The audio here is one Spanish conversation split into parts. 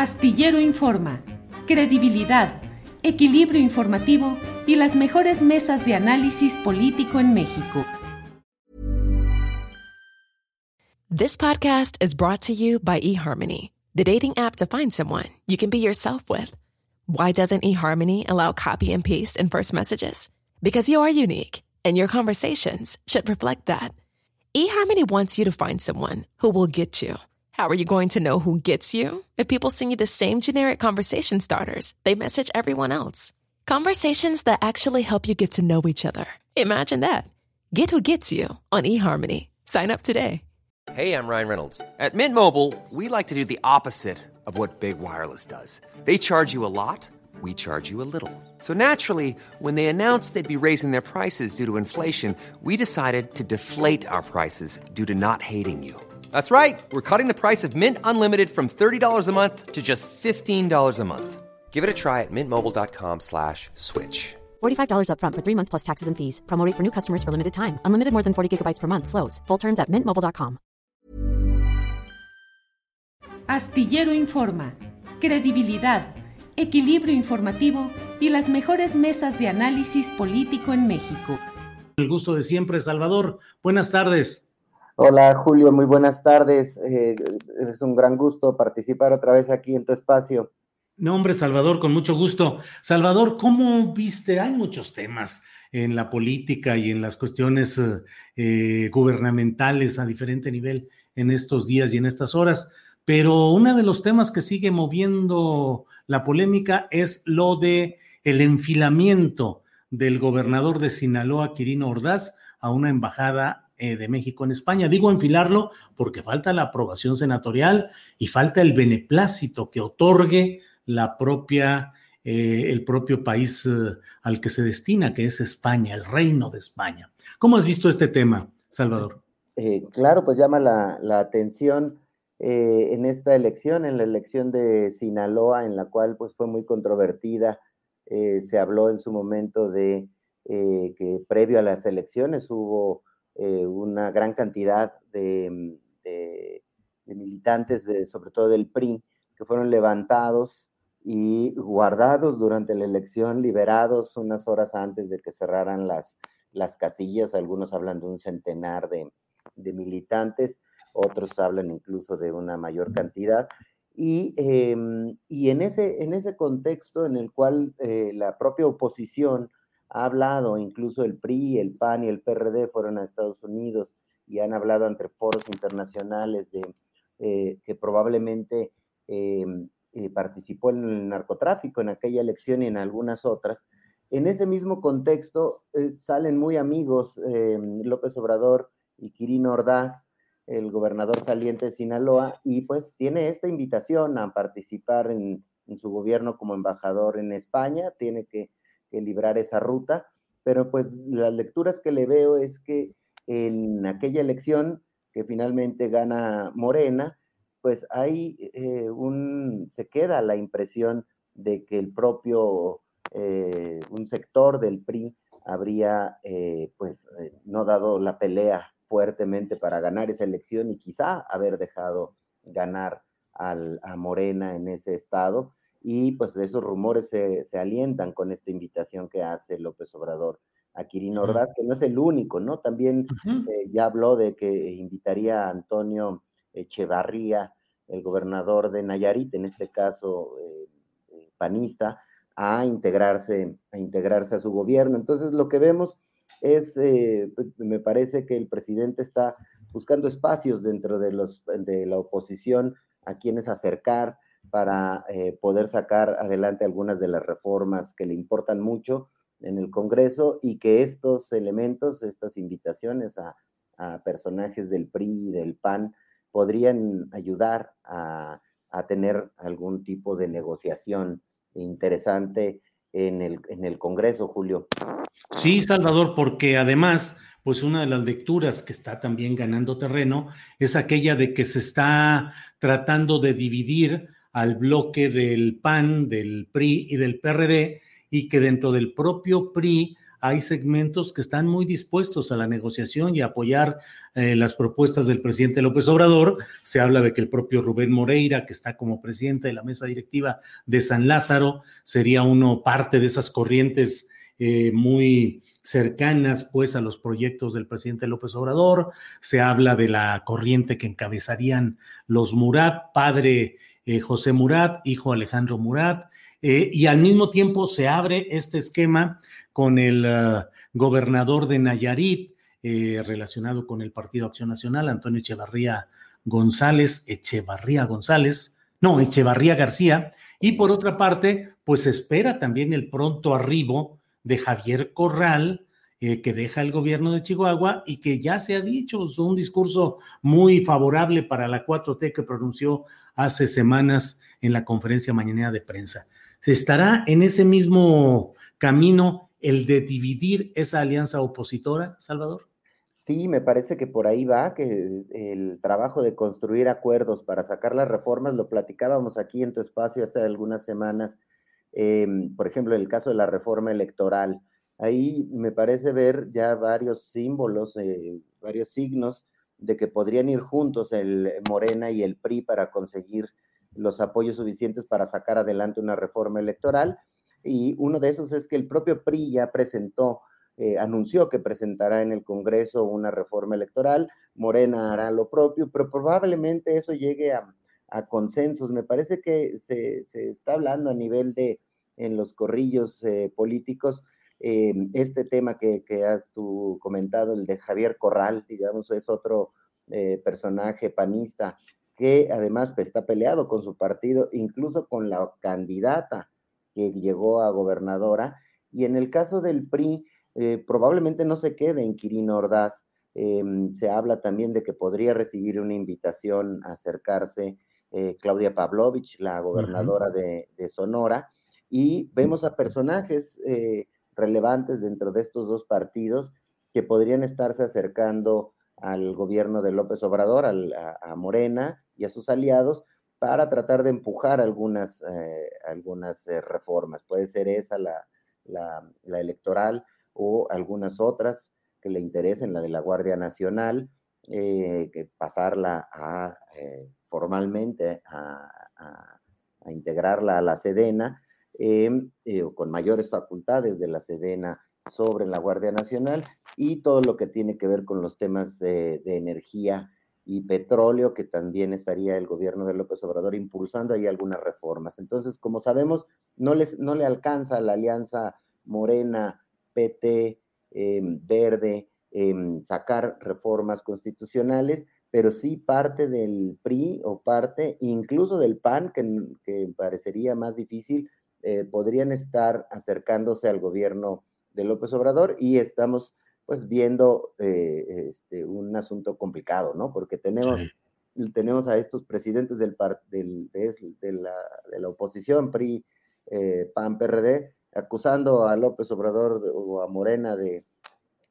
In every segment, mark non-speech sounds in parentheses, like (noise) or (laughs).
Astillero Informa, credibilidad, equilibrio informativo y las mejores mesas de análisis político en México. This podcast is brought to you by eHarmony, the dating app to find someone you can be yourself with. Why doesn't eHarmony allow copy and paste in first messages? Because you are unique, and your conversations should reflect that. eHarmony wants you to find someone who will get you. How are you going to know who gets you? If people send you the same generic conversation starters, they message everyone else. Conversations that actually help you get to know each other. Imagine that. Get who gets you on eHarmony. Sign up today. Hey, I'm Ryan Reynolds. At Mint Mobile, we like to do the opposite of what Big Wireless does. They charge you a lot, we charge you a little. So naturally, when they announced they'd be raising their prices due to inflation, we decided to deflate our prices due to not hating you. That's right. We're cutting the price of Mint Unlimited from $30 a month to just $15 a month. Give it a try at mintmobile.com slash switch. $45 upfront for three months plus taxes and fees. Promote for new customers for limited time. Unlimited more than 40 gigabytes per month. Slows. Full terms at mintmobile.com. Astillero Informa, credibilidad, equilibrio informativo y las mejores mesas de análisis político en México. El gusto de siempre, Salvador. Buenas tardes. Hola Julio, muy buenas tardes. Eh, es un gran gusto participar otra vez aquí en tu espacio. No, hombre, Salvador, con mucho gusto. Salvador, ¿cómo viste? Hay muchos temas en la política y en las cuestiones eh, gubernamentales a diferente nivel en estos días y en estas horas, pero uno de los temas que sigue moviendo la polémica es lo de el enfilamiento del gobernador de Sinaloa, Quirino Ordaz, a una embajada eh, de México en España. Digo enfilarlo porque falta la aprobación senatorial y falta el beneplácito que otorgue la propia, eh, el propio país eh, al que se destina, que es España, el reino de España. ¿Cómo has visto este tema, Salvador? claro, pues llama la, la atención en esta elección, en la elección de Sinaloa, en la cual pues fue muy controvertida. se habló en su momento de que previo a las elecciones hubo eh, una gran cantidad de, militantes, de, sobre todo del PRI, que fueron levantados y guardados durante la elección, liberados unas horas antes de que cerraran las, las casillas. Algunos hablan de un centenar de, militantes, otros hablan incluso de una mayor cantidad. Y, em, y en, ese, en ese contexto en el cual eh, la propia oposición ha hablado, incluso el PRI, el PAN y el PRD fueron a Estados Unidos y han hablado ante foros internacionales de eh, que probablemente eh, eh, participó en el narcotráfico en aquella elección y en algunas otras. En ese mismo contexto salen muy amigos López Obrador y Quirino Ordaz, el gobernador saliente de Sinaloa, y pues tiene esta invitación a participar en, en su gobierno como embajador en España, tiene que que librar esa ruta, pero pues las lecturas que le veo es que en aquella elección que finalmente gana Morena, pues hay eh, un, se queda la impresión de que el propio, eh, un sector del PRI habría eh, pues no dado la pelea fuertemente para ganar esa elección y quizá haber dejado ganar al, a Morena en ese estado y pues esos rumores se, alientan con esta invitación que hace López Obrador a Quirino Ordaz, que no es el único, ¿no? También eh, ya habló de que invitaría a Antonio Echevarría, el gobernador de Nayarit, en este caso eh, eh, panista, a integrarse, a integrarse a su gobierno. Entonces, lo que vemos es, pues, me parece que el presidente está buscando espacios dentro de, los, de la oposición a quienes acercar, para eh, poder sacar adelante algunas de las reformas que le importan mucho en el Congreso y que estos elementos, estas invitaciones a, personajes del PRI y del PAN podrían ayudar a, tener algún tipo de negociación interesante en el, en el Congreso, Julio. Sí, Salvador, porque además pues una de las lecturas que está también ganando terreno es aquella de que se está tratando de dividir al bloque del PAN, del PRI y del PRD, y que dentro del propio PRI hay segmentos que están muy dispuestos a la negociación y a apoyar eh, las propuestas del presidente López Obrador. Se habla de que el propio Rubén Moreira, que está como presidente de la mesa directiva de San Lázaro, sería uno parte de esas corrientes eh, muy cercanas pues a los proyectos del presidente López Obrador. Se habla de la corriente que encabezarían los Murat, padre eh, José Murat, hijo Alejandro Murat, eh, y al mismo tiempo se abre este esquema con el uh, gobernador de Nayarit, eh, relacionado con el Partido Acción Nacional, Antonio Echevarría González, Echevarría González, no, Echevarría García, y por otra parte, pues espera también el pronto arribo de Javier Corral, eh, que deja el gobierno de Chihuahua y que ya se ha dicho, un discurso muy favorable para la 4T que pronunció hace semanas en la conferencia mañanera de prensa. ¿Se estará en ese mismo camino el de dividir esa alianza opositora, Salvador? Sí, me parece que por ahí va, que el trabajo de construir acuerdos para sacar las reformas, lo platicábamos aquí en tu espacio hace algunas semanas, em, por ejemplo, el caso de la reforma electoral. Ahí me parece ver ya varios símbolos, eh, varios signos de que podrían ir juntos el Morena y el PRI para conseguir los apoyos suficientes para sacar adelante una reforma electoral. Y uno de esos es que el propio PRI ya presentó, eh, anunció que presentará en el Congreso una reforma electoral, Morena hará lo propio, pero probablemente eso llegue a, consensos. Me parece que se, está hablando a nivel de, en los corrillos eh, políticos, eh, este tema que, que, has tú comentado, el de Javier Corral, digamos, es otro personaje panista que además pues, está peleado con su partido, incluso con la candidata que llegó a gobernadora. Y en el caso del PRI, eh, probablemente no se quede en Quirino Ordaz. Em, se habla también de que podría recibir una invitación a acercarse eh, Claudia Pavlovich, la gobernadora de, Sonora, y vemos a personajes eh, relevantes dentro de estos dos partidos que podrían estarse acercando al gobierno de López Obrador, a, Morena y a sus aliados, para tratar de empujar algunas, eh, algunas eh, reformas. Puede ser esa la, electoral o algunas otras que le interesen, la de la Guardia Nacional, eh, que pasarla formalmente a, a, integrarla a la Sedena, con mayores facultades de la Sedena sobre la Guardia Nacional y todo lo que tiene que ver con los temas de, energía y petróleo, que también estaría el gobierno de López Obrador impulsando ahí algunas reformas. Entonces, como sabemos, no, les, no le alcanza la alianza Morena, PT, em, Verde, em, sacar reformas constitucionales, pero sí parte del PRI o parte incluso del PAN, que, que parecería más difícil, eh, podrían estar acercándose al gobierno de López Obrador y estamos pues viendo eh, este, un asunto complicado, ¿no? Porque tenemos, tenemos a estos presidentes del, del de, la, de, la, oposición, PRI, eh, PAN, PRD, acusando a López Obrador o a Morena de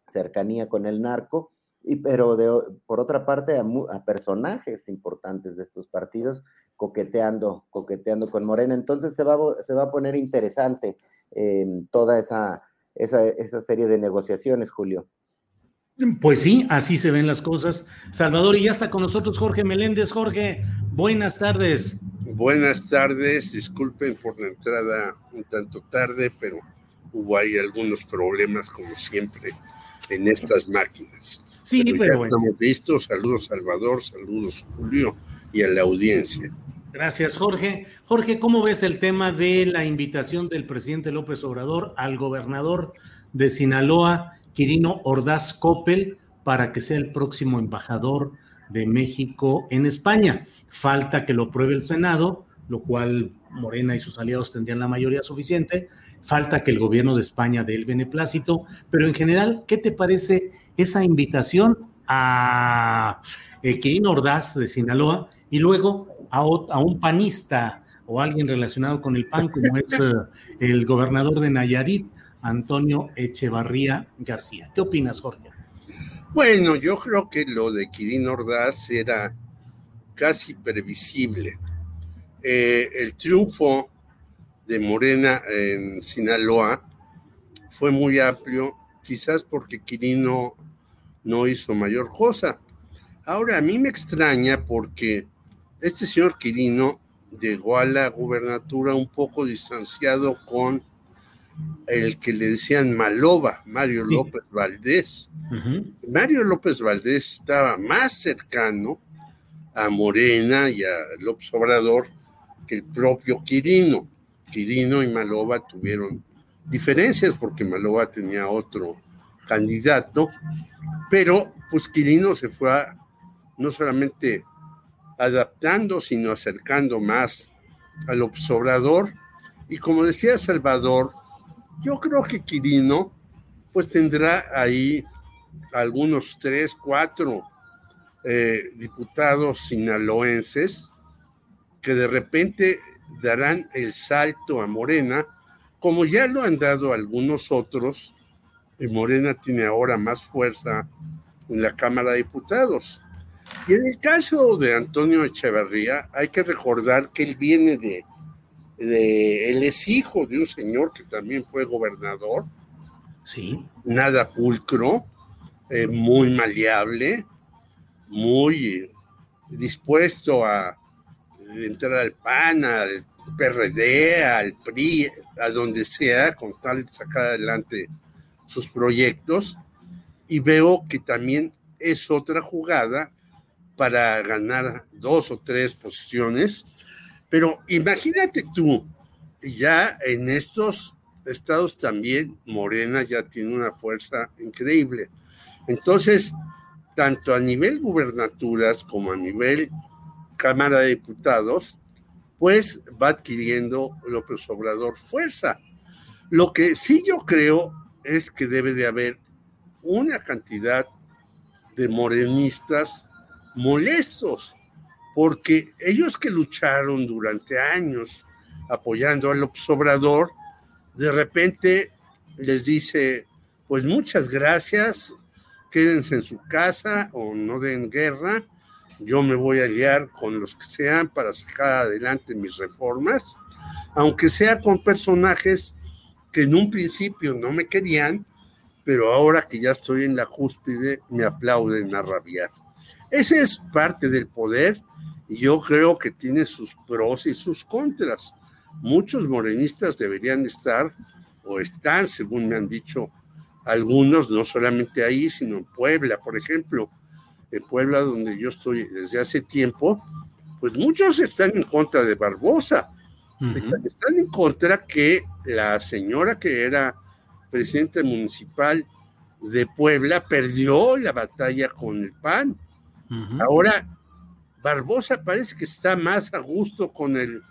cercanía con el narco, y, pero de, por otra parte a, personajes importantes de estos partidos coqueteando, coqueteando con Morena. Entonces se va, se va a poner interesante eh, toda esa esa, serie de negociaciones, Julio. Pues sí, así se ven las cosas. Salvador, y ya está con nosotros Jorge Meléndez. Jorge, buenas tardes. Buenas tardes, disculpen por la entrada un tanto tarde, pero hubo ahí algunos problemas, como siempre, en estas máquinas. Sí, pero, ya estamos listos. Saludos, Salvador, saludos, Julio, y a la audiencia. Gracias, Jorge. Jorge, ¿cómo ves el tema de la invitación del presidente López Obrador al gobernador de Sinaloa, Quirino Ordaz Coppel, para que sea el próximo embajador de México en España? Falta que lo apruebe el Senado, lo cual Morena y sus aliados tendrían la mayoría suficiente. Falta que el gobierno de España dé el beneplácito, pero en general, ¿qué te parece esa invitación a eh, Quirino Ordaz de Sinaloa y luego a, un panista o alguien relacionado con el PAN, como es eh, el gobernador de Nayarit, Antonio Echevarría García. ¿Qué opinas, Jorge? Bueno, yo creo que lo de Kirin Ordaz era casi previsible. Eh, el triunfo de Morena en Sinaloa fue muy amplio, quizás porque Quirino no hizo mayor cosa. Ahora, a mí me extraña porque este señor Quirino llegó a la gubernatura un poco distanciado con el que le decían Maloba, Mario López Valdés. Mario López Valdés estaba más cercano a Morena y a López Obrador que el propio Quirino. Quirino y Maloba tuvieron diferencias porque Maloba tenía otro candidato, pero pues Quirino se fue no solamente adaptando, sino acercando más al observador. Y como decía Salvador, yo creo que Quirino pues tendrá ahí algunos tres, cuatro eh, diputados sinaloenses que de repente darán el salto a Morena, como ya lo han dado algunos otros, Morena tiene ahora más fuerza en la Cámara de Diputados. Y en el caso de Antonio Echeverría, hay que recordar que él viene de, él es hijo de un señor que también fue gobernador. Sí. Nada pulcro, eh, muy maleable, muy dispuesto a entrar al PAN, al PRD, al PRI, a donde sea, con tal de sacar adelante sus proyectos. Y veo que también es otra jugada para ganar dos o tres posiciones. Pero imagínate tú, ya en estos estados también Morena ya tiene una fuerza increíble. Entonces, tanto a nivel gubernaturas como a nivel Cámara de Diputados, pues va adquiriendo López Obrador fuerza. Lo que sí yo creo es que debe de haber una cantidad de morenistas molestos, porque ellos que lucharon durante años apoyando al obrador, de repente les dice, pues muchas gracias, quédense en su casa o no den guerra, yo me voy a guiar con los que sean para sacar adelante mis reformas, aunque sea con personajes que en un principio no me querían, pero ahora que ya estoy en la cúspide me aplauden a rabiar. Ese es parte del poder y yo creo que tiene sus pros y sus contras. Muchos morenistas deberían estar o están, según me han dicho algunos, no solamente ahí, sino en Puebla, por ejemplo. En Puebla, donde yo estoy desde hace tiempo, pues muchos están en contra de Barbosa. Están en contra que la señora que era presidenta municipal de Puebla perdió la batalla con el PAN. Ahora, Barbosa parece que está más a gusto con el,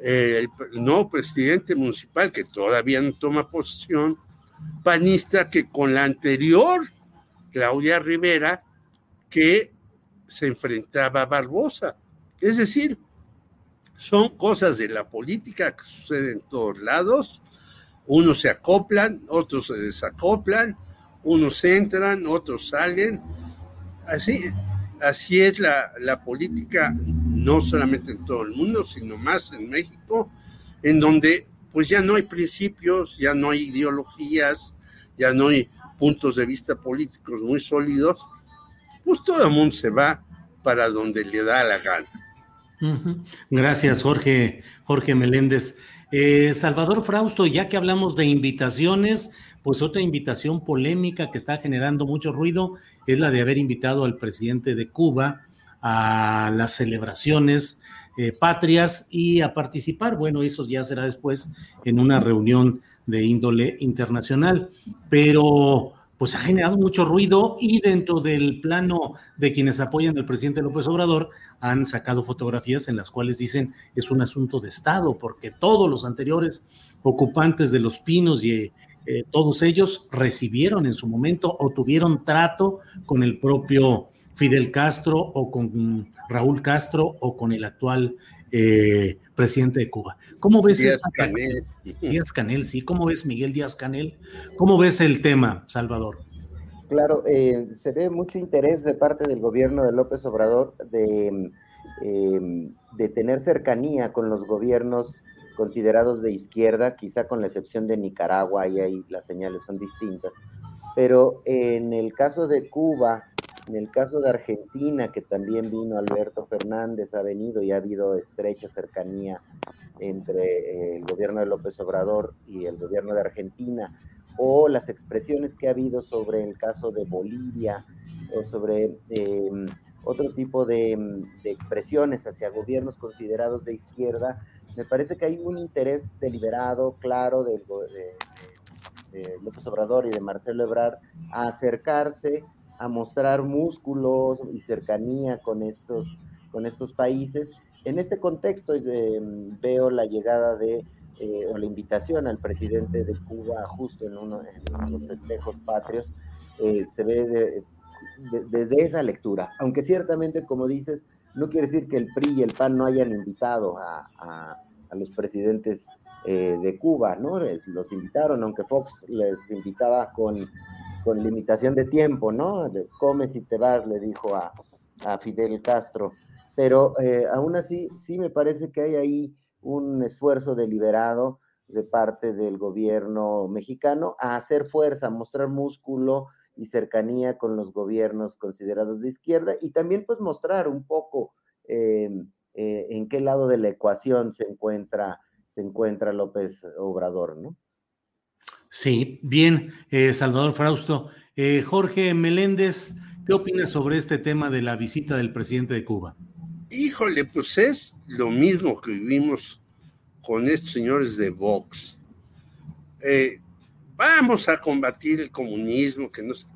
eh, el, nuevo presidente municipal, que todavía no toma posición, panista, que con la anterior, Claudia Rivera, que se enfrentaba a Barbosa. Es decir, son cosas de la política que suceden en todos lados. Unos se acoplan, otros se desacoplan, unos entran, otros salen. Así, así es la, política, no solamente en todo el mundo, sino más en México, en donde pues ya no hay principios, ya no hay ideologías, ya no hay puntos de vista políticos muy sólidos, pues todo el mundo se va para donde le da la gana. Gracias, Jorge, Jorge Meléndez. Eh, Salvador Frausto, ya que hablamos de invitaciones, pues otra invitación polémica que está generando mucho ruido es la de haber invitado al presidente de Cuba a las celebraciones eh, patrias y a participar. Bueno, eso ya será después en una reunión de índole internacional, pero pues ha generado mucho ruido y dentro del plano de quienes apoyan al presidente López Obrador han sacado fotografías en las cuales dicen es un asunto de Estado, porque todos los anteriores ocupantes de los pinos y eh, todos ellos recibieron en su momento o tuvieron trato con el propio Fidel Castro o con Raúl Castro o con el actual eh, presidente de Cuba. ¿Cómo ves Díaz Canel? Díaz Canel, sí. ¿Cómo ves Miguel Díaz Canel? ¿Cómo ves el tema, Salvador? Claro, eh, se ve mucho interés de parte del gobierno de López Obrador de, de tener cercanía con los gobiernos considerados de izquierda, quizá con la excepción de Nicaragua, y ahí las señales son distintas. Pero en el caso de Cuba, en el caso de Argentina, que también vino Alberto Fernández, ha venido y ha habido estrecha cercanía entre eh, el gobierno de López Obrador y el gobierno de Argentina, o las expresiones que ha habido sobre el caso de Bolivia, o sobre em, otro tipo de, expresiones hacia gobiernos considerados de izquierda, me parece que hay un interés deliberado, claro, de, de López Obrador y de Marcelo Ebrard a acercarse a mostrar músculos y cercanía con estos, con estos países. En este contexto eh, veo la llegada de, eh, o la invitación al presidente de Cuba justo en uno de los festejos patrios, eh, se ve desde esa lectura, aunque ciertamente, como dices, no quiere decir que el PRI y el PAN no hayan invitado a, a los presidentes de Cuba, ¿no? Los invitaron, aunque Fox les invitaba con con limitación de tiempo, ¿no? Comes y te vas, le dijo a, Fidel Castro. Pero eh, aún así, sí me parece que hay ahí un esfuerzo deliberado de parte del gobierno mexicano a hacer fuerza, a mostrar músculo y cercanía con los gobiernos considerados de izquierda y también pues mostrar un poco em, eh, en qué lado de la ecuación se encuentra, se encuentra López Obrador, ¿no? Sí, bien, eh, Salvador Frausto. Eh, Jorge Meléndez, ¿qué opinas sobre este tema de la visita del presidente de Cuba? Híjole, pues es lo mismo que vivimos con estos señores de Vox. Eh, vamos a combatir el comunismo, que nos...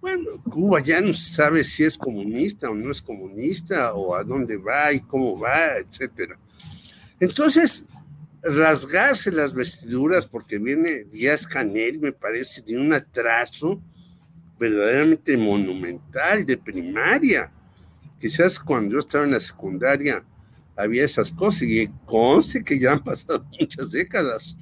Bueno, Cuba ya no sabe si es comunista o no es comunista, o a dónde va y cómo va, etcétera. Entonces, rasgarse las vestiduras porque viene Díaz Canel, me parece, de un atraso verdaderamente monumental de primaria. Quizás cuando yo estaba en la secundaria había esas cosas y conste que ya han pasado (laughs) muchas décadas.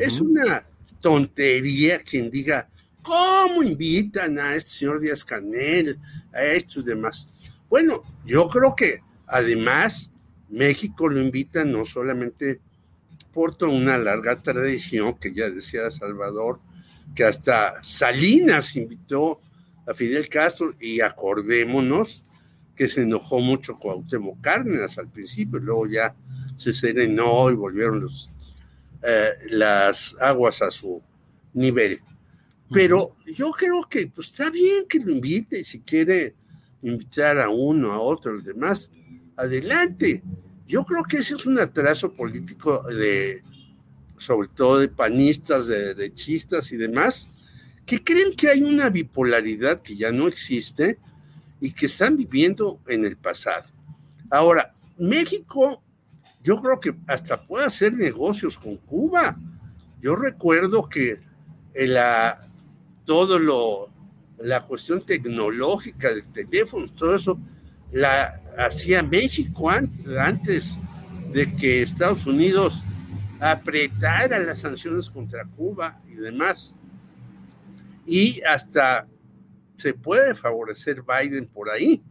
Es una tontería quien diga, ¿cómo invitan a este señor Díaz Canel, a estos demás? Bueno, yo creo que además México lo invita no solamente una larga tradición, que ya decía Salvador, que hasta Salinas invitó a Fidel Castro y acordémonos que se enojó mucho con Cuauhtémoc Cárdenas al principio, luego ya se serenó y volvieron los, eh, las aguas a su nivel. Pero yo creo que pues, está bien que lo invite, si quiere invitar a uno, a otro, a los demás, adelante. Yo creo que ese es un atraso político de, sobre todo de panistas, de derechistas y demás, que creen que hay una bipolaridad que ya no existe y que están viviendo en el pasado. Ahora, México, yo creo que hasta puede hacer negocios con Cuba. Yo recuerdo que la, todo lo, la cuestión tecnológica de teléfonos, todo eso, la hacía México antes de que Estados Unidos apretara las sanciones contra Cuba y demás. Y hasta se puede favorecer Biden por ahí.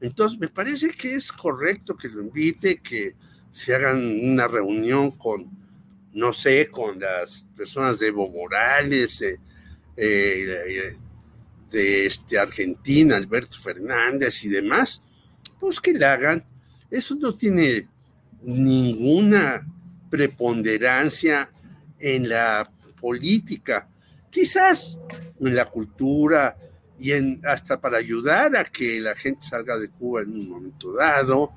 Entonces, me parece que es correcto que lo invite, que se hagan una reunión con, no sé, con las personas de Evo Morales, de, eh, este, Argentina, Alberto Fernández y demás, pues que la hagan. Eso no tiene ninguna preponderancia en la política, quizás en la cultura y en, hasta para ayudar a que la gente salga de Cuba en un momento dado,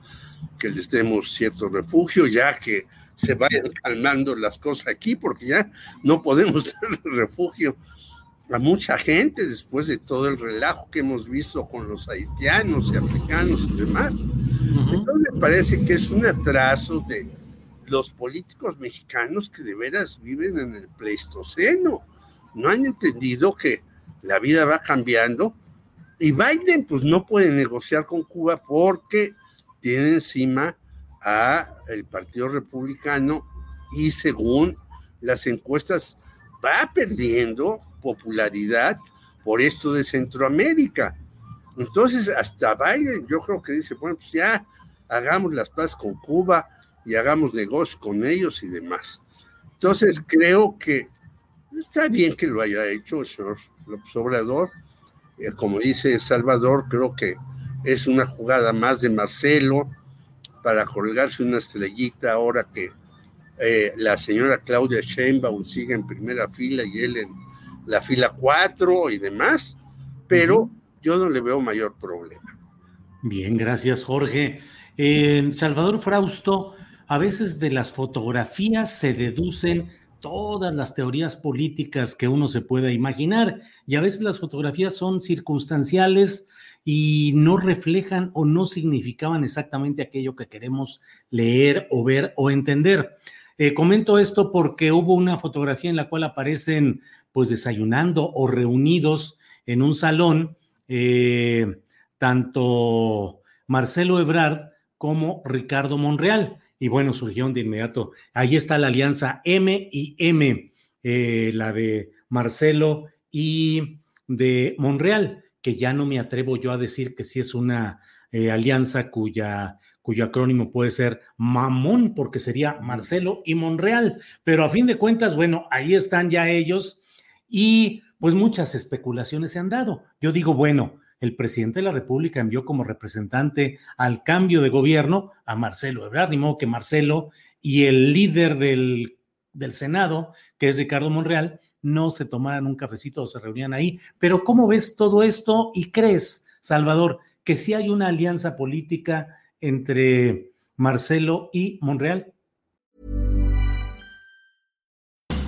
que les demos cierto refugio, ya que se vayan calmando las cosas aquí, porque ya no podemos (laughs) dar refugio a mucha gente después de todo el relajo que hemos visto con los haitianos y africanos y demás. Entonces me parece que es un atraso de los políticos mexicanos que de veras viven en el Pleistoceno. No han entendido que la vida va cambiando y Biden pues no puede negociar con Cuba porque tiene encima a el Partido Republicano y según las encuestas va perdiendo popularidad por esto de Centroamérica. Entonces, hasta Biden, yo creo que dice, bueno, pues ya hagamos las paz con Cuba, y hagamos negocios con ellos y demás. Entonces creo que está bien que lo haya hecho el señor López Obrador. Eh, como dice Salvador, creo que es una jugada más de Marcelo para colgarse una estrellita ahora que eh, la señora Claudia Sheinbaum sigue en primera fila y él en la fila 4 y demás, pero yo no le veo mayor problema. Bien, gracias Jorge. Salvador Frausto, a veces de las fotografías se deducen todas las teorías políticas que uno se pueda imaginar y a veces las fotografías son circunstanciales y no reflejan o no significaban exactamente aquello que queremos leer o ver o entender. Eh, comento esto porque hubo una fotografía en la cual aparecen pues desayunando o reunidos en un salón eh, tanto Marcelo Ebrard como Ricardo Monreal. Y bueno, surgieron de inmediato. Ahí está la alianza M y M, eh, la de Marcelo y de Monreal, que ya no me atrevo yo a decir que sí es una eh, alianza cuya, cuyo acrónimo puede ser Mamón, porque sería Marcelo y Monreal. Pero a fin de cuentas, bueno, ahí están ya ellos y pues muchas especulaciones se han dado. Yo digo, bueno, el presidente de la República envió como representante al cambio de gobierno a Marcelo Ebrard, ni modo que Marcelo y el líder del, del Senado, que es Ricardo Monreal, no se tomaran un cafecito o se reunían ahí. Pero ¿cómo ves todo esto y crees, Salvador, que sí hay una alianza política entre Marcelo y Monreal?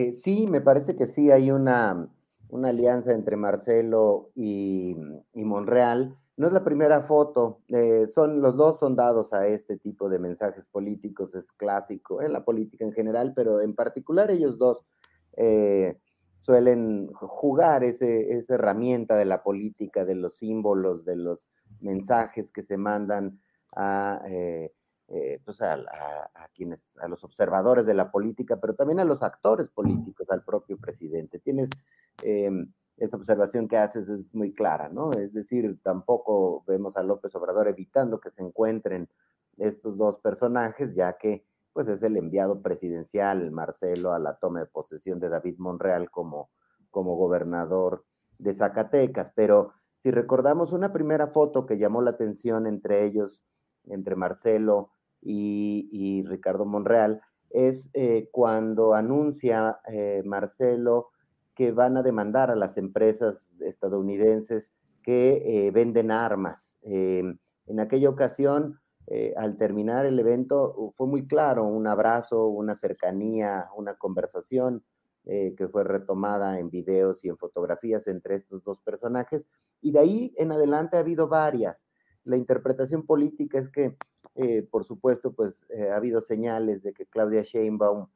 Eh, sí, me parece que sí hay una, una alianza entre Marcelo y, Monreal. No es la primera foto, eh, son, los dos son dados a este tipo de mensajes políticos, es clásico en la política en general, pero en particular ellos dos eh, suelen jugar ese, esa herramienta de la política, de los símbolos, de los mensajes que se mandan a, pues a, quienes, a los observadores de la política, pero también a los actores políticos, al propio presidente. Tienes em, esa observación que haces es muy clara, ¿no? Es decir, tampoco vemos a López Obrador evitando que se encuentren estos dos personajes, ya que pues es el enviado presidencial, Marcelo, a la toma de posesión de David Monreal como, como gobernador de Zacatecas. Pero si recordamos una primera foto que llamó la atención entre ellos, entre Marcelo y, Ricardo Monreal, es eh, cuando anuncia eh, Marcelo que van a demandar a las empresas estadounidenses que eh, venden armas. Em, en aquella ocasión, al terminar el evento, fue muy claro, un abrazo, una cercanía, una conversación que fue retomada en videos y en fotografías entre estos dos personajes. Y de ahí en adelante ha habido varias. La interpretación política es que, por supuesto, pues ha habido señales de que Claudia Sheinbaum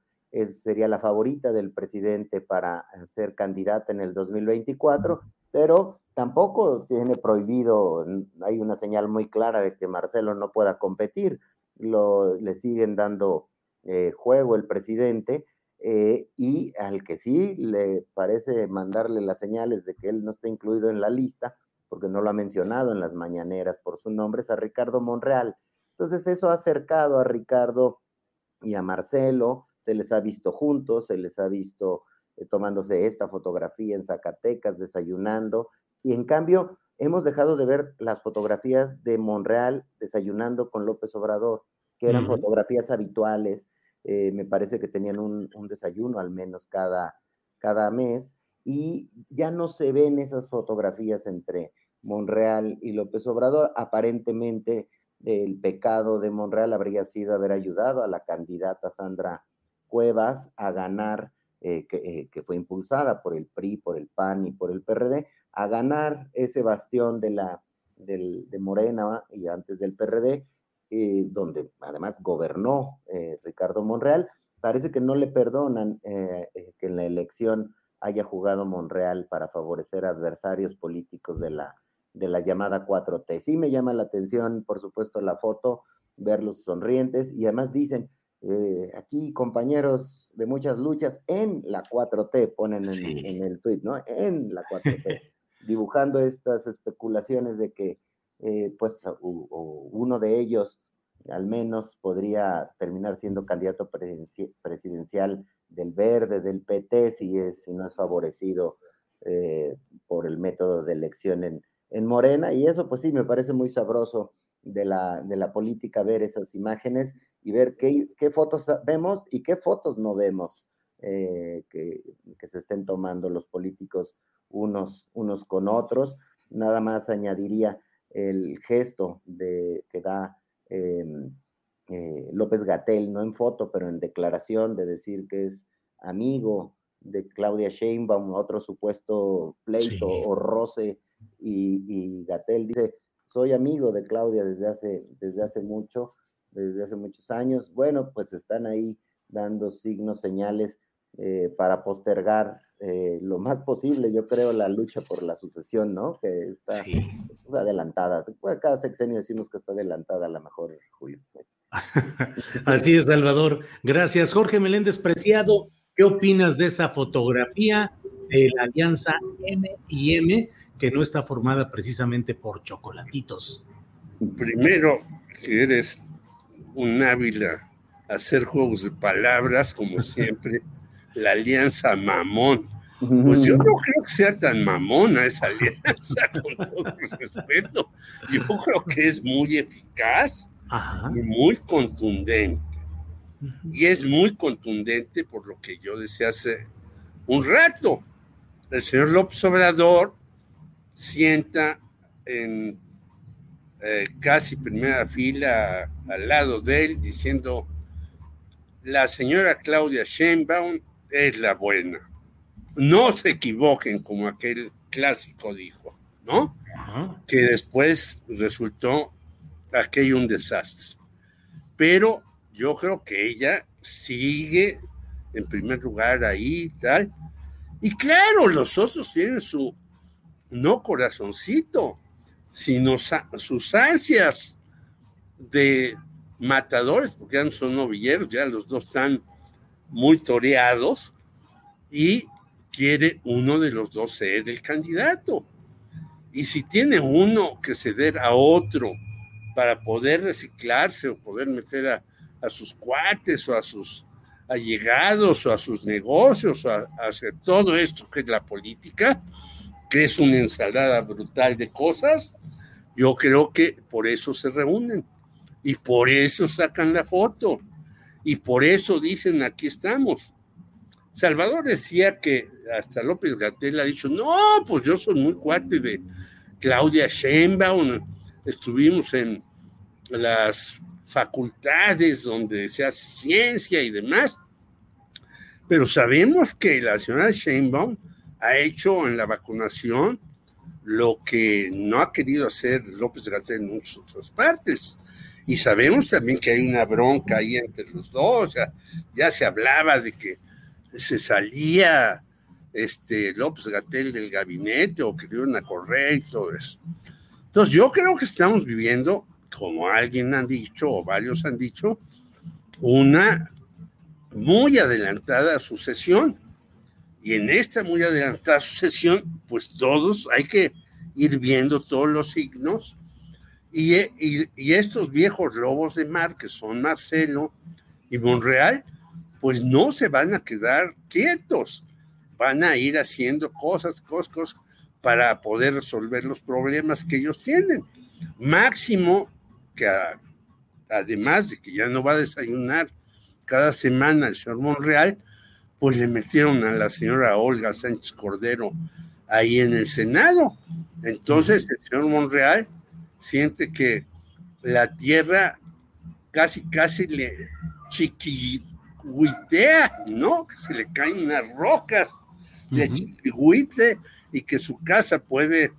sería la favorita del presidente para ser candidata en el 2024, pero tampoco tiene prohibido, hay una señal muy clara de que Marcelo no pueda competir, lo, le siguen dando eh, juego el presidente. Eh, y al que sí le parece mandarle las señales de que él no está incluido en la lista, porque no lo ha mencionado en las mañaneras por su nombre, es a Ricardo Monreal. Entonces eso ha acercado a Ricardo y a Marcelo, se les ha visto juntos, se les ha visto eh, tomándose esta fotografía en Zacatecas, desayunando, y en cambio hemos dejado de ver las fotografías de Monreal desayunando con López Obrador, que eran fotografías habituales. Eh, me parece que tenían un, desayuno al menos cada, cada mes, y ya no se ven esas fotografías entre Monreal y López Obrador. Aparentemente, el pecado de Monreal habría sido haber ayudado a la candidata Sandra Cuevas a ganar, eh, eh, que, fue impulsada por el PRI, por el PAN y por el PRD, a ganar ese bastión de, la, de Morena y antes del PRD, eh, donde además gobernó Ricardo Monreal. Parece que no le perdonan que en la elección haya jugado Monreal para favorecer adversarios políticos de la, de la llamada 4T. Sí me llama la atención, por supuesto, la foto, verlos sonrientes y además dicen, eh, aquí compañeros de muchas luchas en la 4T, ponen en, el tweet, ¿no? En la 4T, (laughs) dibujando estas especulaciones de que, eh, pues, uno de ellos al menos podría terminar siendo candidato presidencial del Verde, del PT, si, es, si no es favorecido eh, por el método de elección en, en Morena, y eso pues sí, me parece muy sabroso de la, de la política ver esas imágenes y ver qué, qué fotos vemos y qué fotos no vemos eh, que, que, se estén tomando los políticos unos, unos con otros. Nada más añadiría el gesto de, que da em, eh, López Gatel, no en foto, pero en declaración de decir que es amigo de Claudia Sheinbaum, otro supuesto pleito o roce y, Gatel dice, soy amigo de Claudia desde hace, desde hace mucho, desde hace muchos años. Bueno, pues están ahí dando signos, señales eh, para postergar eh, lo más posible, yo creo, la lucha por la sucesión, ¿no? Que está pues, adelantada. Cada sexenio decimos que está adelantada a la mejor, Julio. (laughs) Así es, Salvador. Gracias. Jorge Meléndez Preciado, ¿qué opinas de esa fotografía de la alianza M y M que no está formada precisamente por chocolatitos. Primero, que eres un hábil a hacer juegos de palabras, como (laughs) siempre, la alianza mamón. Pues yo no creo que sea tan mamona esa alianza, (laughs) con todo el respeto. Yo creo que es muy eficaz y muy contundente. Y es muy contundente por lo que yo decía hace un rato. El señor López Obrador sienta en eh, casi primera fila al lado de él diciendo, la señora Claudia Sheinbaum es la buena. No se equivoquen como aquel clásico dijo, ¿no? Que después resultó aquello un desastre. Pero yo creo que ella sigue en primer lugar ahí tal. Y claro, los otros tienen su no corazoncito, sino sus ansias de matadores, porque ya no son novilleros, ya los dos están muy toreados, y quiere uno de los dos ser el candidato. Y si tiene uno que ceder a otro para poder reciclarse o poder meter a, sus cuates o a sus allegados o a sus negocios o a hacer todo esto que es la política, que es una ensalada brutal de cosas, yo creo que por eso se reúnen y por eso sacan la foto y por eso dicen aquí estamos. Salvador decía que hasta López Gatel ha dicho, no, pues yo soy muy cuate de Claudia Sheinbaum, estuvimos en las facultades donde se hace ciencia y demás, pero sabemos que la señora Sheinbaum ha hecho en la vacunación lo que no ha querido hacer López Gatel en muchas otras partes. Y sabemos también que hay una bronca ahí entre los dos. Ya, ya se hablaba de que se salía este López Gatel del gabinete o que le iban a correr y todo eso. Entonces yo creo que estamos viviendo, como alguien han dicho o varios han dicho, una muy adelantada sucesión. Y en esta muy adelantada sucesión, pues todos hay que ir viendo todos los signos. Y, estos viejos lobos de mar, que son Marcelo y Monreal, pues no se van a quedar quietos. Van a ir haciendo cosas, cosas, cosas, para poder resolver los problemas que ellos tienen. Máximo que además de que ya no va a desayunar cada semana el señor Monreal, pues le metieron a la señora Olga Sánchez Cordero ahí en el Senado. Entonces el señor Monreal siente que la tierra casi, casi le chiquihuitea, ¿no? Que se le caen unas rocas de chiquihuite y que su casa puede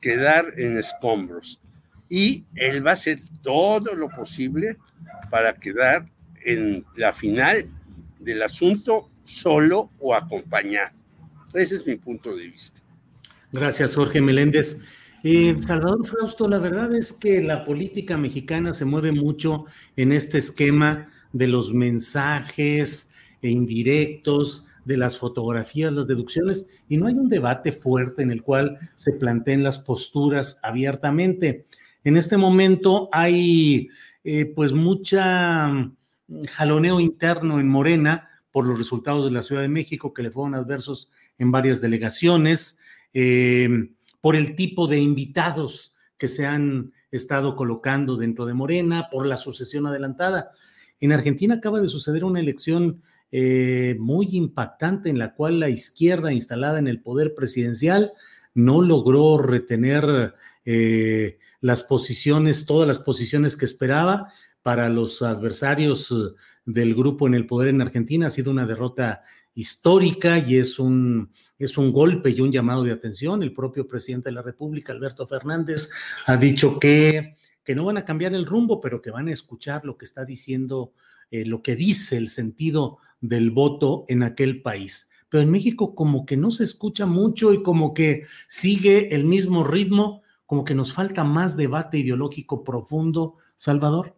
quedar en escombros. Y él va a hacer todo lo posible para quedar en la final del asunto solo o acompañado. Ese es mi punto de vista. Gracias, Jorge Meléndez. Eh, Salvador Frausto, la verdad es que la política mexicana se mueve mucho en este esquema de los mensajes e indirectos, de las fotografías, las deducciones, y no hay un debate fuerte en el cual se planteen las posturas abiertamente. En este momento hay eh, pues mucha mm, jaloneo interno en Morena por los resultados de la Ciudad de México que le fueron adversos en varias delegaciones, eh, por el tipo de invitados que se han estado colocando dentro de Morena, por la sucesión adelantada. En Argentina acaba de suceder una elección eh, muy impactante en la cual la izquierda instalada en el poder presidencial no logró retener eh, las posiciones, todas las posiciones que esperaba para los adversarios eh, del grupo en el poder en Argentina. Ha sido una derrota histórica y es un, es un golpe y un llamado de atención. El propio presidente de la República, Alberto Fernández, ha dicho que, que no van a cambiar el rumbo, pero que van a escuchar lo que está diciendo, lo que dice el sentido del voto en aquel país. Pero en México como que no se escucha mucho y como que sigue el mismo ritmo, como que nos falta más debate ideológico profundo, Salvador.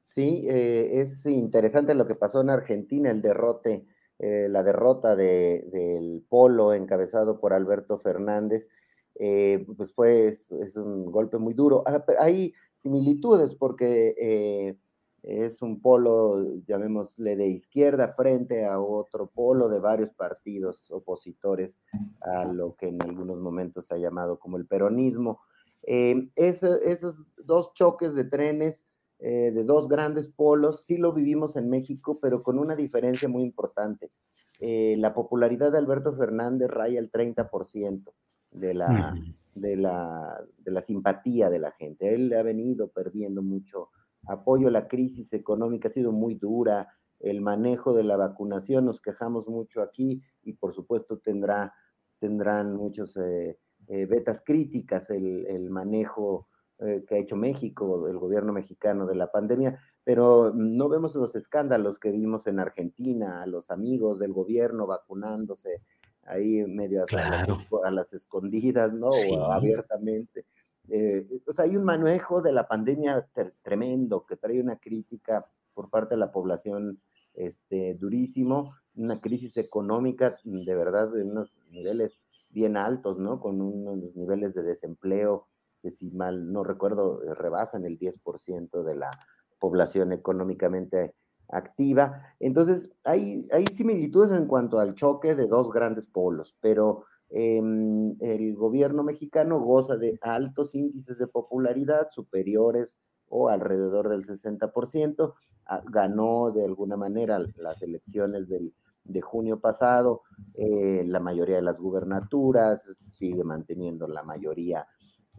Sí, eh, es interesante lo que pasó en Argentina, el derrote, eh, la derrota del polo encabezado por Alberto Fernández. Eh, pues fue es, un golpe muy duro. Ah, hay similitudes porque es un polo, llamémosle de izquierda, frente a otro polo de varios partidos opositores a lo que en algunos momentos se ha llamado como el peronismo. Eh, esos dos choques de trenes eh, de dos grandes polos, sí lo vivimos en México, pero con una diferencia muy importante. Eh, la popularidad de Alberto Fernández raya el 30% de la, de, la, de la simpatía de la gente. Él ha venido perdiendo mucho apoyo la crisis económica ha sido muy dura, el manejo de la vacunación, nos quejamos mucho aquí y por supuesto tendrá, tendrán muchos eh, eh, betas críticas el, manejo eh, que ha hecho México, el gobierno mexicano de la pandemia, pero no vemos los escándalos que vimos en Argentina, a los amigos del gobierno vacunándose ahí medio a, las, escondidas, ¿no? O abiertamente. Eh, o sea, hay un manejo de la pandemia tremendo que trae una crítica por parte de la población este, durísimo, una crisis económica de verdad de unos niveles bien altos, ¿no? Con unos niveles de desempleo que si mal no recuerdo eh, rebasan el 10% de la población económicamente activa. Entonces, hay, hay similitudes en cuanto al choque de dos grandes polos, pero Em, el gobierno mexicano goza de altos índices de popularidad superiores o alrededor del 60%. Ah, ganó de alguna manera las elecciones del, de junio pasado, eh, la mayoría de las gubernaturas, sigue manteniendo la mayoría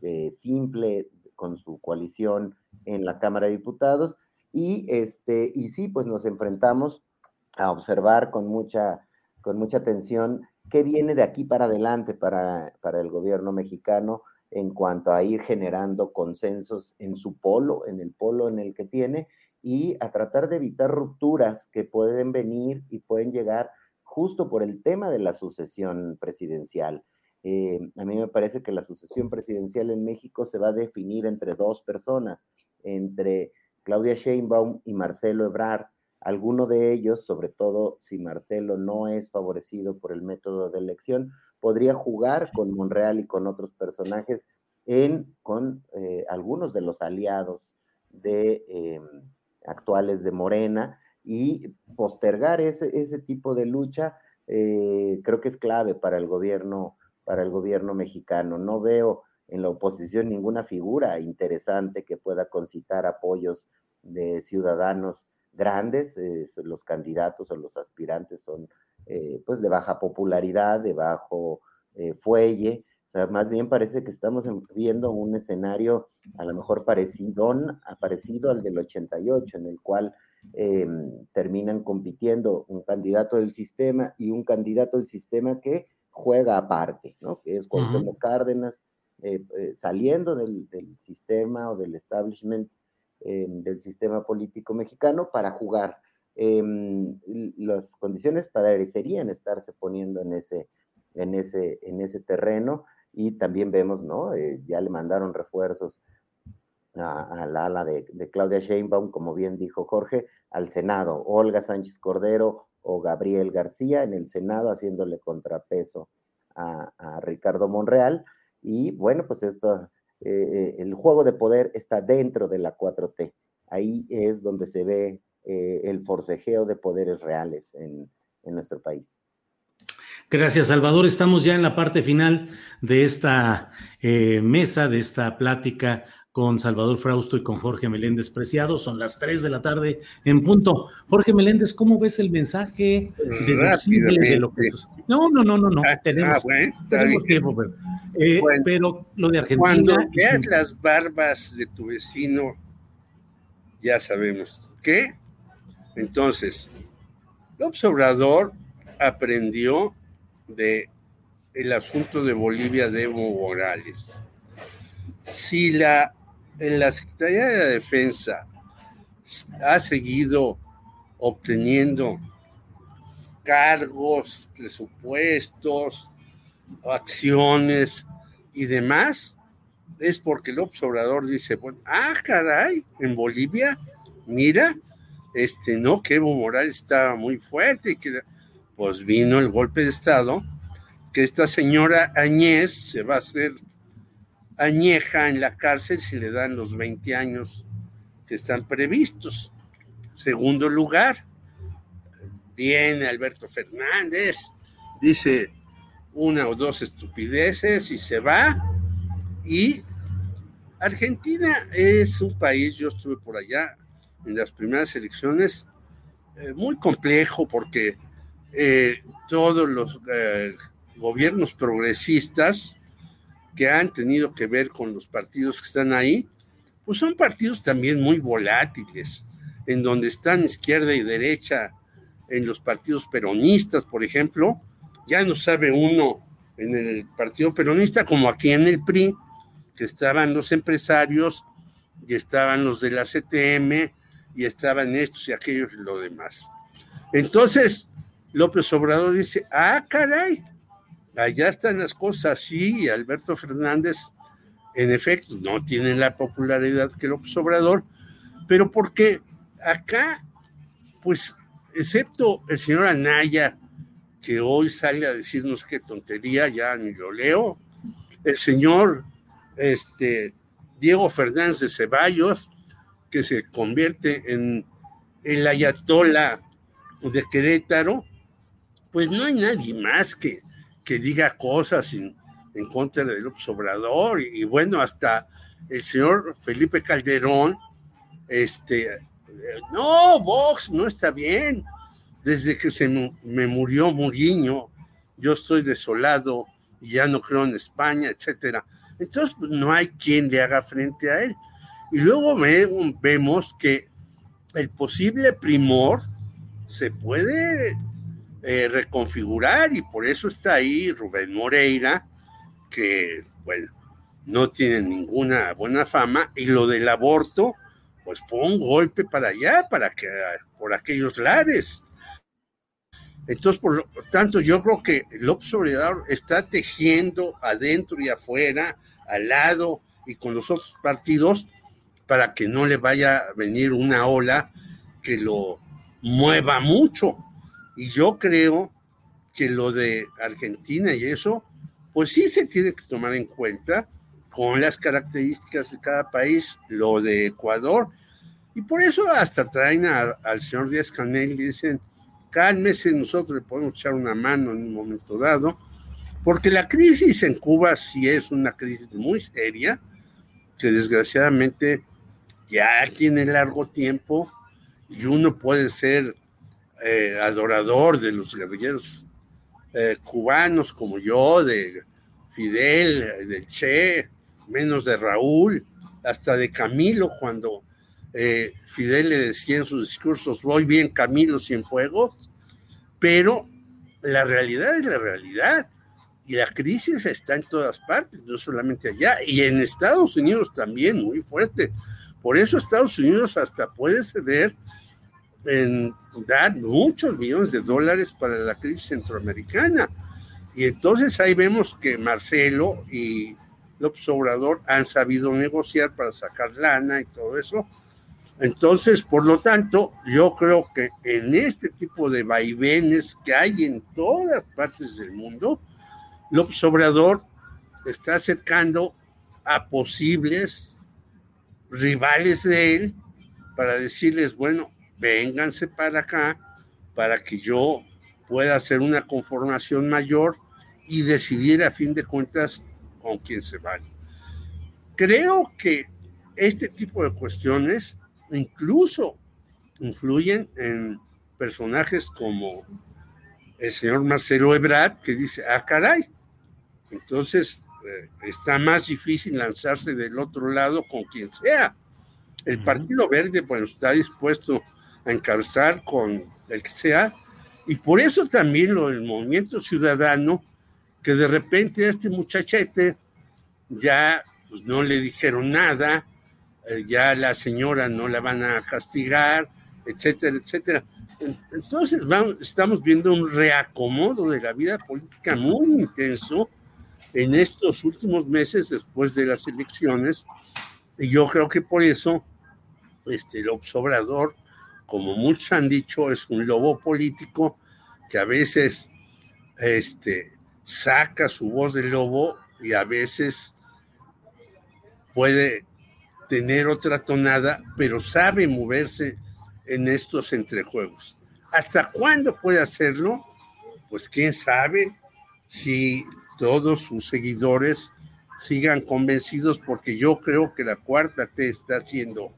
eh, simple con su coalición en la Cámara de Diputados. Y, este, y sí, pues nos enfrentamos a observar con mucha, con mucha atención qué viene de aquí para adelante para, para el gobierno mexicano en cuanto a ir generando consensos en su polo, en el polo en el que tiene, y a tratar de evitar rupturas que pueden venir y pueden llegar justo por el tema de la sucesión presidencial. Eh, a mí me parece que la sucesión presidencial en México se va a definir entre dos personas, entre Claudia Sheinbaum y Marcelo Ebrard. Alguno de ellos, sobre todo si Marcelo no es favorecido por el método de elección, podría jugar con Monreal y con otros personajes en, con eh, algunos de los aliados de, eh, actuales de Morena y postergar ese, ese tipo de lucha eh, creo que es clave para el gobierno para el gobierno mexicano. No veo en la oposición ninguna figura interesante que pueda concitar apoyos de ciudadanos grandes. los candidatos o los aspirantes son eh, pues de baja popularidad, de bajo eh, fuelle. O sea, más bien parece que estamos viendo un escenario a lo mejor parecido, parecido al del 88, en el cual em, terminan compitiendo un candidato del sistema y un candidato del sistema que juega aparte, ¿no? Que es Cuauhtémoc Cárdenas, eh, saliendo del, sistema o del establishment em, del sistema político mexicano para jugar Em, las condiciones parecerían estarse poniendo en ese, en ese, en ese terreno y también vemos, ¿no? Eh, ya le mandaron refuerzos a, la ala de, Claudia Sheinbaum, como bien dijo Jorge, al Senado, Olga Sánchez Cordero o Gabriel García en el Senado haciéndole contrapeso a, Ricardo Monreal. Y bueno, pues esto, eh, eh, el juego de poder está dentro de la 4T. Ahí es donde se ve el forcejeo de poderes reales en, nuestro país. Gracias, Salvador. Estamos ya en la parte final de esta eh, mesa, de esta plática con Salvador Frausto y con Jorge Meléndez Preciado. Son las 3 de la tarde en punto. Jorge Meléndez, ¿cómo ves el mensaje de lo que... No, no, no, no, no. Ah, tenemos, ah, tiempo, pero, eh, pero, lo de Argentina... Cuando veas las barbas de tu vecino, ya sabemos qué entonces, López Obrador aprendió de el asunto de Bolivia de Evo Morales. Si la, en la Secretaría de la Defensa ha seguido obteniendo cargos, presupuestos, acciones y demás, es porque López Obrador dice, bueno, ah, caray, en Bolivia, mira, este, no, que Evo Morales estaba muy fuerte y que pues vino el golpe de Estado, que esta señora Añez se va a hacer añeja en la cárcel si le dan los 20 años que están previstos. Segundo lugar, viene Alberto Fernández, dice una o dos estupideces y se va. Y Argentina es un país, yo estuve por allá, en las primeras elecciones eh, muy complejo porque eh, todos los eh, gobiernos progresistas que han tenido que ver con los partidos que están ahí, pues son partidos también muy volátiles, en donde están izquierda y derecha, en los partidos peronistas, por ejemplo, ya no sabe uno en el partido peronista como aquí en el PRI, que estaban los empresarios y estaban los de la CTM y estaban estos y aquellos y lo demás. Entonces, López Obrador dice, ah, caray, allá están las cosas, sí, y Alberto Fernández, en efecto, no tiene la popularidad que López Obrador, pero porque acá, pues, excepto el señor Anaya, que hoy sale a decirnos qué tontería, ya ni lo leo, el señor este, Diego Fernández de Ceballos, que se convierte en el ayatola de Querétaro, pues no hay nadie más que, que diga cosas en, contra de López. Y, bueno, hasta el señor Felipe Calderón, este, no, Vox no está bien. Desde que se me murió Muriño, yo estoy desolado ya no creo en España, etcétera. Entonces, pues, no hay quien le haga frente a él. Y luego vemos que el posible primor se puede eh, reconfigurar y por eso está ahí Rubén Moreira, que, bueno, no tiene ninguna buena fama, y lo del aborto, pues fue un golpe para allá, para que, por aquellos lares. Entonces, por lo tanto, yo creo que López Obrador está tejiendo adentro y afuera, al lado y con los otros partidos, para que no le vaya a venir una ola que lo mueva mucho. Y yo creo que lo de Argentina y eso, pues sí se tiene que tomar en cuenta con las características de cada país, lo de Ecuador. Y por eso hasta traen al señor Díaz Canel y dicen, cálmese, nosotros le podemos echar una mano en un momento dado, Porque la crisis en Cuba sí es una crisis muy seria, que desgraciadamente ya tiene largo tiempo y uno puede ser eh, adorador de los guerrilleros eh, cubanos como yo, de Fidel, de Che, menos de Raúl, hasta de Camilo, cuando eh, Fidel le decía en sus discursos, voy bien Camilo sin fuego, pero la realidad es la realidad. Y la crisis está en todas partes, no solamente allá, y en Estados Unidos también, muy fuerte. Por eso Estados Unidos hasta puede ceder en dar muchos millones de dólares para la crisis centroamericana. Y entonces ahí vemos que Marcelo y López Obrador han sabido negociar para sacar lana y todo eso. Entonces, por lo tanto, yo creo que en este tipo de vaivenes que hay en todas partes del mundo, López Obrador está acercando a posibles rivales de él para decirles, bueno, vénganse para acá para que yo pueda hacer una conformación mayor y decidir a fin de cuentas con quién se van. Creo que este tipo de cuestiones incluso influyen en personajes como el señor Marcelo Ebrard, que dice, ah, caray, entonces, eh, está más difícil lanzarse del otro lado con quien sea. El Partido Verde, bueno, está dispuesto a encabezar con el que sea, y por eso también lo del movimiento ciudadano, que de repente a este muchachete ya pues, no le dijeron nada, eh, ya la señora no la van a castigar, etcétera, etcétera. Entonces vamos, estamos viendo un reacomodo de la vida política muy intenso en estos últimos meses después de las elecciones. Y yo creo que por eso este, el observador, como muchos han dicho, es un lobo político que a veces este, saca su voz de lobo y a veces puede tener otra tonada, pero sabe moverse en estos entrejuegos. ¿Hasta cuándo puede hacerlo? Pues quién sabe si todos sus seguidores sigan convencidos porque yo creo que la cuarta T está haciendo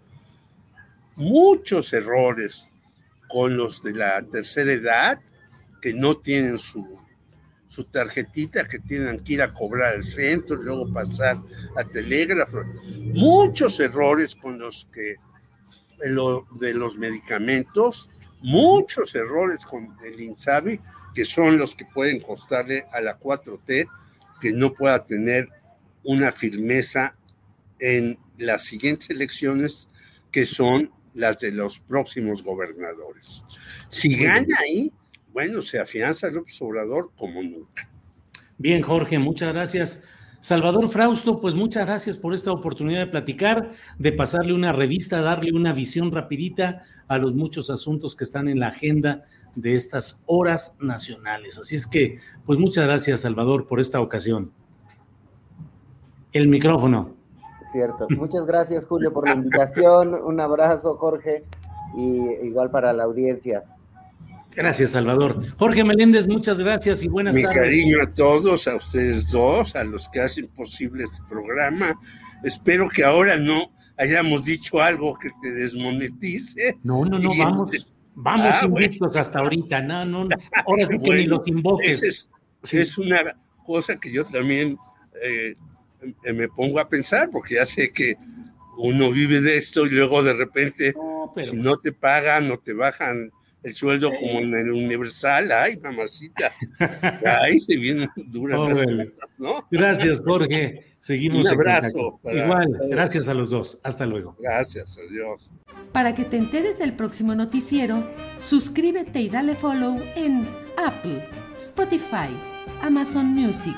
muchos errores con los de la tercera edad que no tienen su, su tarjetita, que tienen que ir a cobrar al centro y luego pasar a telégrafo. Muchos errores con los que lo, de los medicamentos, muchos errores con el INSABI que son los que pueden costarle a la 4T que no pueda tener una firmeza en las siguientes elecciones, que son las de los próximos gobernadores. Si gana ahí, bueno, se afianza López Obrador como nunca. Bien, Jorge, muchas gracias. Salvador Frausto, pues muchas gracias por esta oportunidad de platicar, de pasarle una revista, darle una visión rapidita a los muchos asuntos que están en la agenda de estas horas nacionales. Así es que, pues muchas gracias, Salvador, por esta ocasión. El micrófono. Cierto. Muchas gracias, Julio, por la invitación. Un abrazo, Jorge, y igual para la audiencia. Gracias, Salvador. Jorge Meléndez, muchas gracias y buenas tardes. Mi cariño a todos, a ustedes dos, a los que hacen posible este programa. Espero que ahora no hayamos dicho algo que te desmonetice. No, no, no, vamos. Este, Vamos ah, invictos hasta ahorita, no, no, ahora sí que ni los invoques. Es, es, una cosa que yo también eh, me pongo a pensar, porque ya sé que uno vive de esto y luego de repente, si no te pagan o te bajan el sueldo como en el Universal, ay, mamacita, ahí se vienen duras ¿no? Gracias, Jorge. Seguimos. Un abrazo. Igual, gracias a los dos. Hasta luego. Gracias, adiós. Para que te enteres del próximo noticiero, suscríbete y dale follow en Apple, Spotify, Amazon Music,